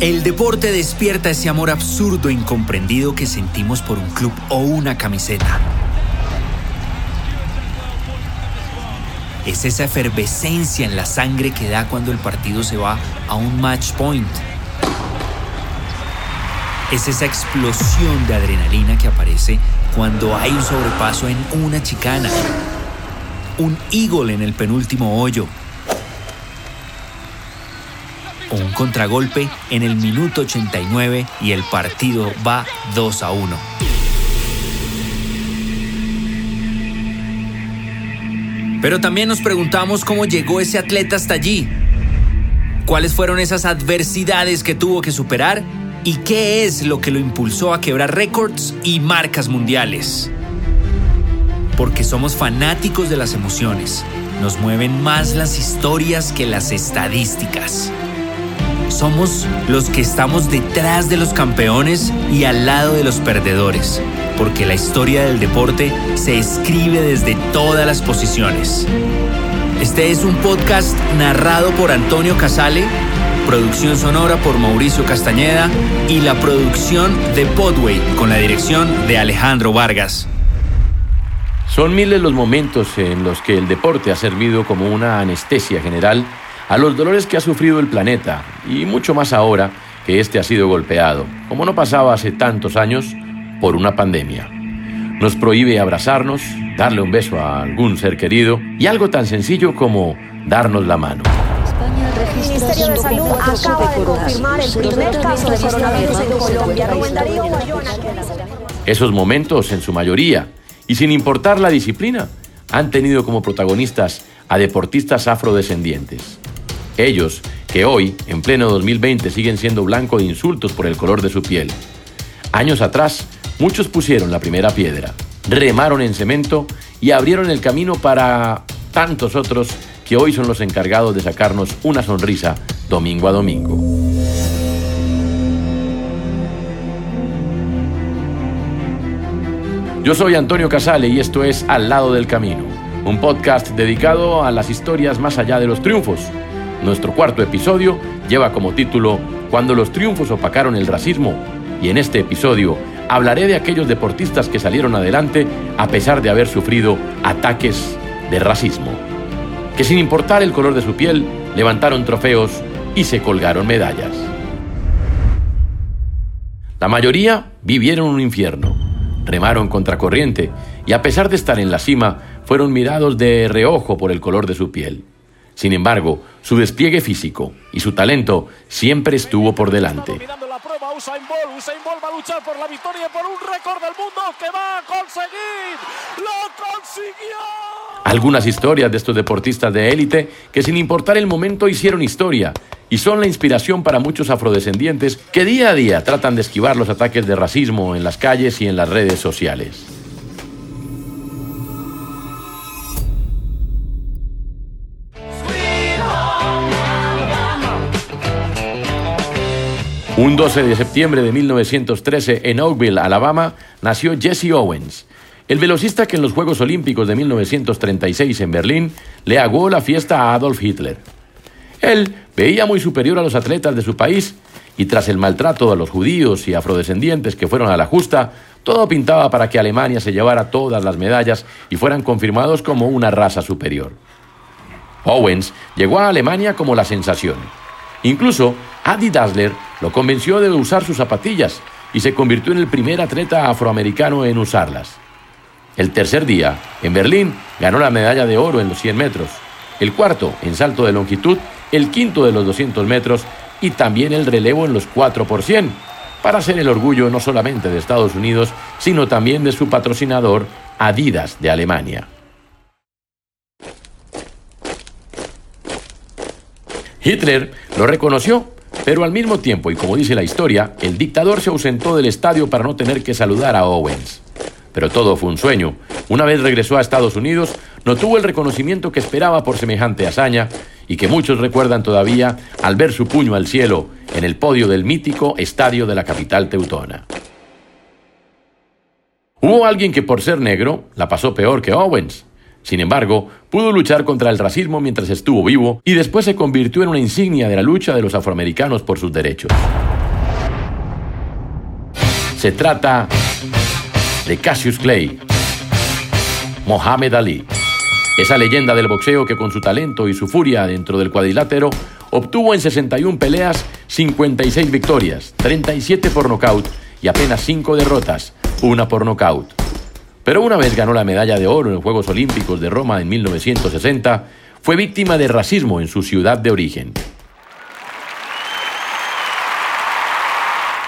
El deporte despierta ese amor absurdo e incomprendido que sentimos por un club o una camiseta. Es esa efervescencia en la sangre que da cuando el partido se va a un match point. Es esa explosión de adrenalina que aparece cuando hay un sobrepaso en una chicana. Un eagle en el penúltimo hoyo. Un contragolpe en el minuto 89 y el partido va 2 a 1. Pero también nos preguntamos cómo llegó ese atleta hasta allí. ¿Cuáles fueron esas adversidades que tuvo que superar? ¿Y qué es lo que lo impulsó a quebrar récords y marcas mundiales? Porque somos fanáticos de las emociones. Nos mueven más las historias que las estadísticas. Somos los que estamos detrás de los campeones y al lado de los perdedores, porque la historia del deporte se escribe desde todas las posiciones. Este es un podcast narrado por Antonio Casale, producción sonora por Mauricio Castañeda y la producción de Podway con la dirección de Alejandro Vargas. Son miles los momentos en los que el deporte ha servido como una anestesia general a los dolores que ha sufrido el planeta y mucho más ahora que éste ha sido golpeado, como no pasaba hace tantos años, por una pandemia. Nos prohíbe abrazarnos, darle un beso a algún ser querido y algo tan sencillo como darnos la mano. El Ministerio de Salud acaba de confirmar el primer caso de coronavirus en Colombia. Rubén Darío Bayona. Esos momentos, en su mayoría, y sin importar la disciplina, han tenido como protagonistas a deportistas afrodescendientes. Ellos, que hoy, en pleno 2020, siguen siendo blanco de insultos por el color de su piel. Años atrás, muchos pusieron la primera piedra, remaron en cemento y abrieron el camino para tantos otros que hoy son los encargados de sacarnos una sonrisa domingo a domingo. Yo soy Antonio Casale y esto es Al lado del camino, un podcast dedicado a las historias más allá de los triunfos. Nuestro cuarto episodio lleva como título Cuando los triunfos opacaron el racismo y en este episodio hablaré de aquellos deportistas que salieron adelante a pesar de haber sufrido ataques de racismo, que sin importar el color de su piel levantaron trofeos y se colgaron medallas. La mayoría vivieron un infierno, remaron contracorriente y a pesar de estar en la cima, fueron mirados de reojo por el color de su piel. Sin embargo, su despliegue físico y su talento siempre estuvo por delante. Dominando la prueba Usain Bolt. Usain Bolt va a luchar por la victoria y por un récord del mundo que va a conseguir. ¡Lo consiguió! Algunas historias de estos deportistas de élite que sin importar el momento hicieron historia y son la inspiración para muchos afrodescendientes que día a día tratan de esquivar los ataques de racismo en las calles y en las redes sociales. Un 12 de septiembre de 1913 en Oakville, Alabama, nació Jesse Owens, el velocista que en los Juegos Olímpicos de 1936 en Berlín le aguó la fiesta a Adolf Hitler. Él veía muy superior a los atletas de su país y tras el maltrato a los judíos y afrodescendientes que fueron a la justa, todo pintaba para que Alemania se llevara todas las medallas y fueran confirmados como una raza superior. Owens llegó a Alemania como la sensación. Incluso Adi Dassler lo convenció de usar sus zapatillas y se convirtió en el primer atleta afroamericano en usarlas. El tercer día, en Berlín, ganó la medalla de oro en los 100 metros, el cuarto en salto de longitud, el quinto de los 200 metros y también el relevo en los 4 por 100, para ser el orgullo no solamente de Estados Unidos, sino también de su patrocinador Adidas de Alemania. Hitler lo reconoció, pero al mismo tiempo, y como dice la historia, el dictador se ausentó del estadio para no tener que saludar a Owens. Pero todo fue un sueño. Una vez regresó a Estados Unidos, no tuvo el reconocimiento que esperaba por semejante hazaña y que muchos recuerdan todavía al ver su puño al cielo en el podio del mítico estadio de la capital teutona. Hubo alguien que por ser negro la pasó peor que Owens. Sin embargo, pudo luchar contra el racismo mientras estuvo vivo y después se convirtió en una insignia de la lucha de los afroamericanos por sus derechos. Se trata de Cassius Clay, Mohamed Ali, esa leyenda del boxeo que con su talento y su furia dentro del cuadrilátero obtuvo en 61 peleas 56 victorias, 37 por nocaut y apenas 5 derrotas, una por nocaut. Pero una vez ganó la medalla de oro en los Juegos Olímpicos de Roma en 1960, fue víctima de racismo en su ciudad de origen.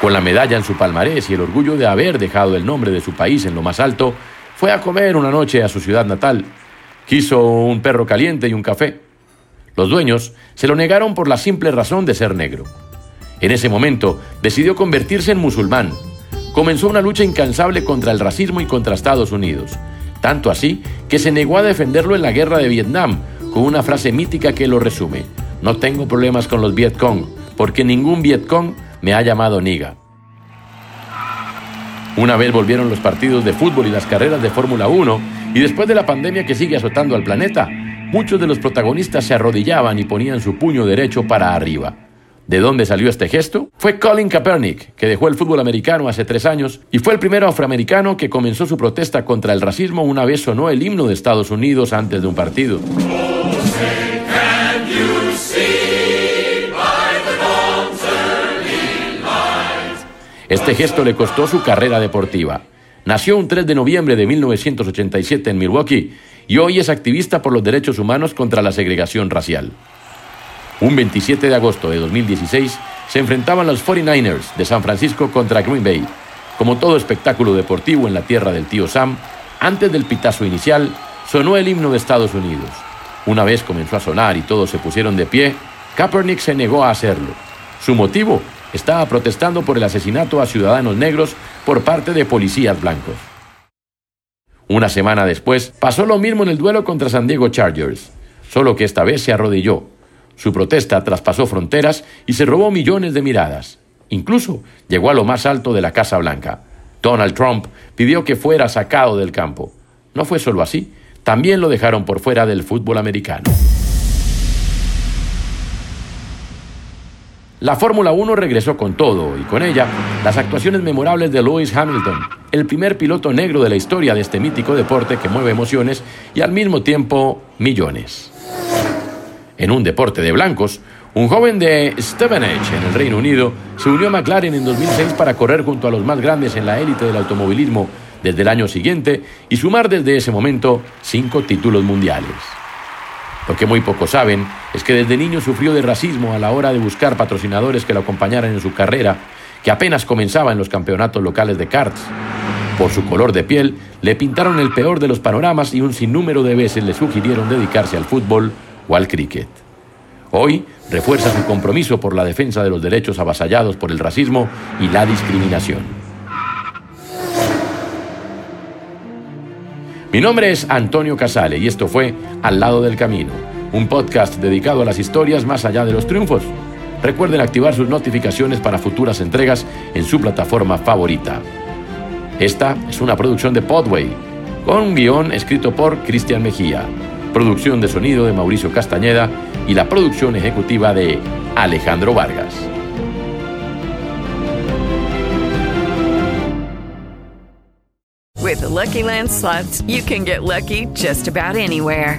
Con la medalla en su palmarés y el orgullo de haber dejado el nombre de su país en lo más alto, fue a comer una noche a su ciudad natal. Quiso un perro caliente y un café. Los dueños se lo negaron por la simple razón de ser negro. En ese momento decidió convertirse en musulmán comenzó una lucha incansable contra el racismo y contra Estados Unidos. Tanto así que se negó a defenderlo en la guerra de Vietnam con una frase mítica que lo resume. No tengo problemas con los Vietcong, porque ningún Vietcong me ha llamado niga. Una vez volvieron los partidos de fútbol y las carreras de Fórmula 1, y después de la pandemia que sigue azotando al planeta, muchos de los protagonistas se arrodillaban y ponían su puño derecho para arriba. ¿De dónde salió este gesto? Fue Colin Kaepernick, que dejó el fútbol americano hace tres años y fue el primero afroamericano que comenzó su protesta contra el racismo una vez sonó el himno de Estados Unidos antes de un partido. Este gesto le costó su carrera deportiva. Nació un 3 de noviembre de 1987 en Milwaukee y hoy es activista por los derechos humanos contra la segregación racial. Un 27 de agosto de 2016 se enfrentaban los 49ers de San Francisco contra Green Bay. Como todo espectáculo deportivo en la tierra del tío Sam, antes del pitazo inicial sonó el himno de Estados Unidos. Una vez comenzó a sonar y todos se pusieron de pie, Kaepernick se negó a hacerlo. Su motivo estaba protestando por el asesinato a ciudadanos negros por parte de policías blancos. Una semana después pasó lo mismo en el duelo contra San Diego Chargers, solo que esta vez se arrodilló su protesta traspasó fronteras y se robó millones de miradas. Incluso llegó a lo más alto de la Casa Blanca. Donald Trump pidió que fuera sacado del campo. No fue solo así, también lo dejaron por fuera del fútbol americano. La Fórmula 1 regresó con todo y con ella las actuaciones memorables de Lewis Hamilton, el primer piloto negro de la historia de este mítico deporte que mueve emociones y al mismo tiempo millones en un deporte de blancos, un joven de Stevenage, en el Reino Unido, se unió a McLaren en 2006 para correr junto a los más grandes en la élite del automovilismo desde el año siguiente y sumar desde ese momento cinco títulos mundiales. Lo que muy pocos saben es que desde niño sufrió de racismo a la hora de buscar patrocinadores que lo acompañaran en su carrera, que apenas comenzaba en los campeonatos locales de karts. Por su color de piel, le pintaron el peor de los panoramas y un sinnúmero de veces le sugirieron dedicarse al fútbol o al cricket. Hoy refuerza su compromiso por la defensa de los derechos avasallados por el racismo y la discriminación. Mi nombre es Antonio Casale y esto fue Al lado del camino, un podcast dedicado a las historias más allá de los triunfos. Recuerden activar sus notificaciones para futuras entregas en su plataforma favorita. Esta es una producción de Podway, con un guion escrito por Cristian Mejía producción de sonido de Mauricio Castañeda y la producción ejecutiva de Alejandro Vargas. With Lucky you can get lucky just about anywhere.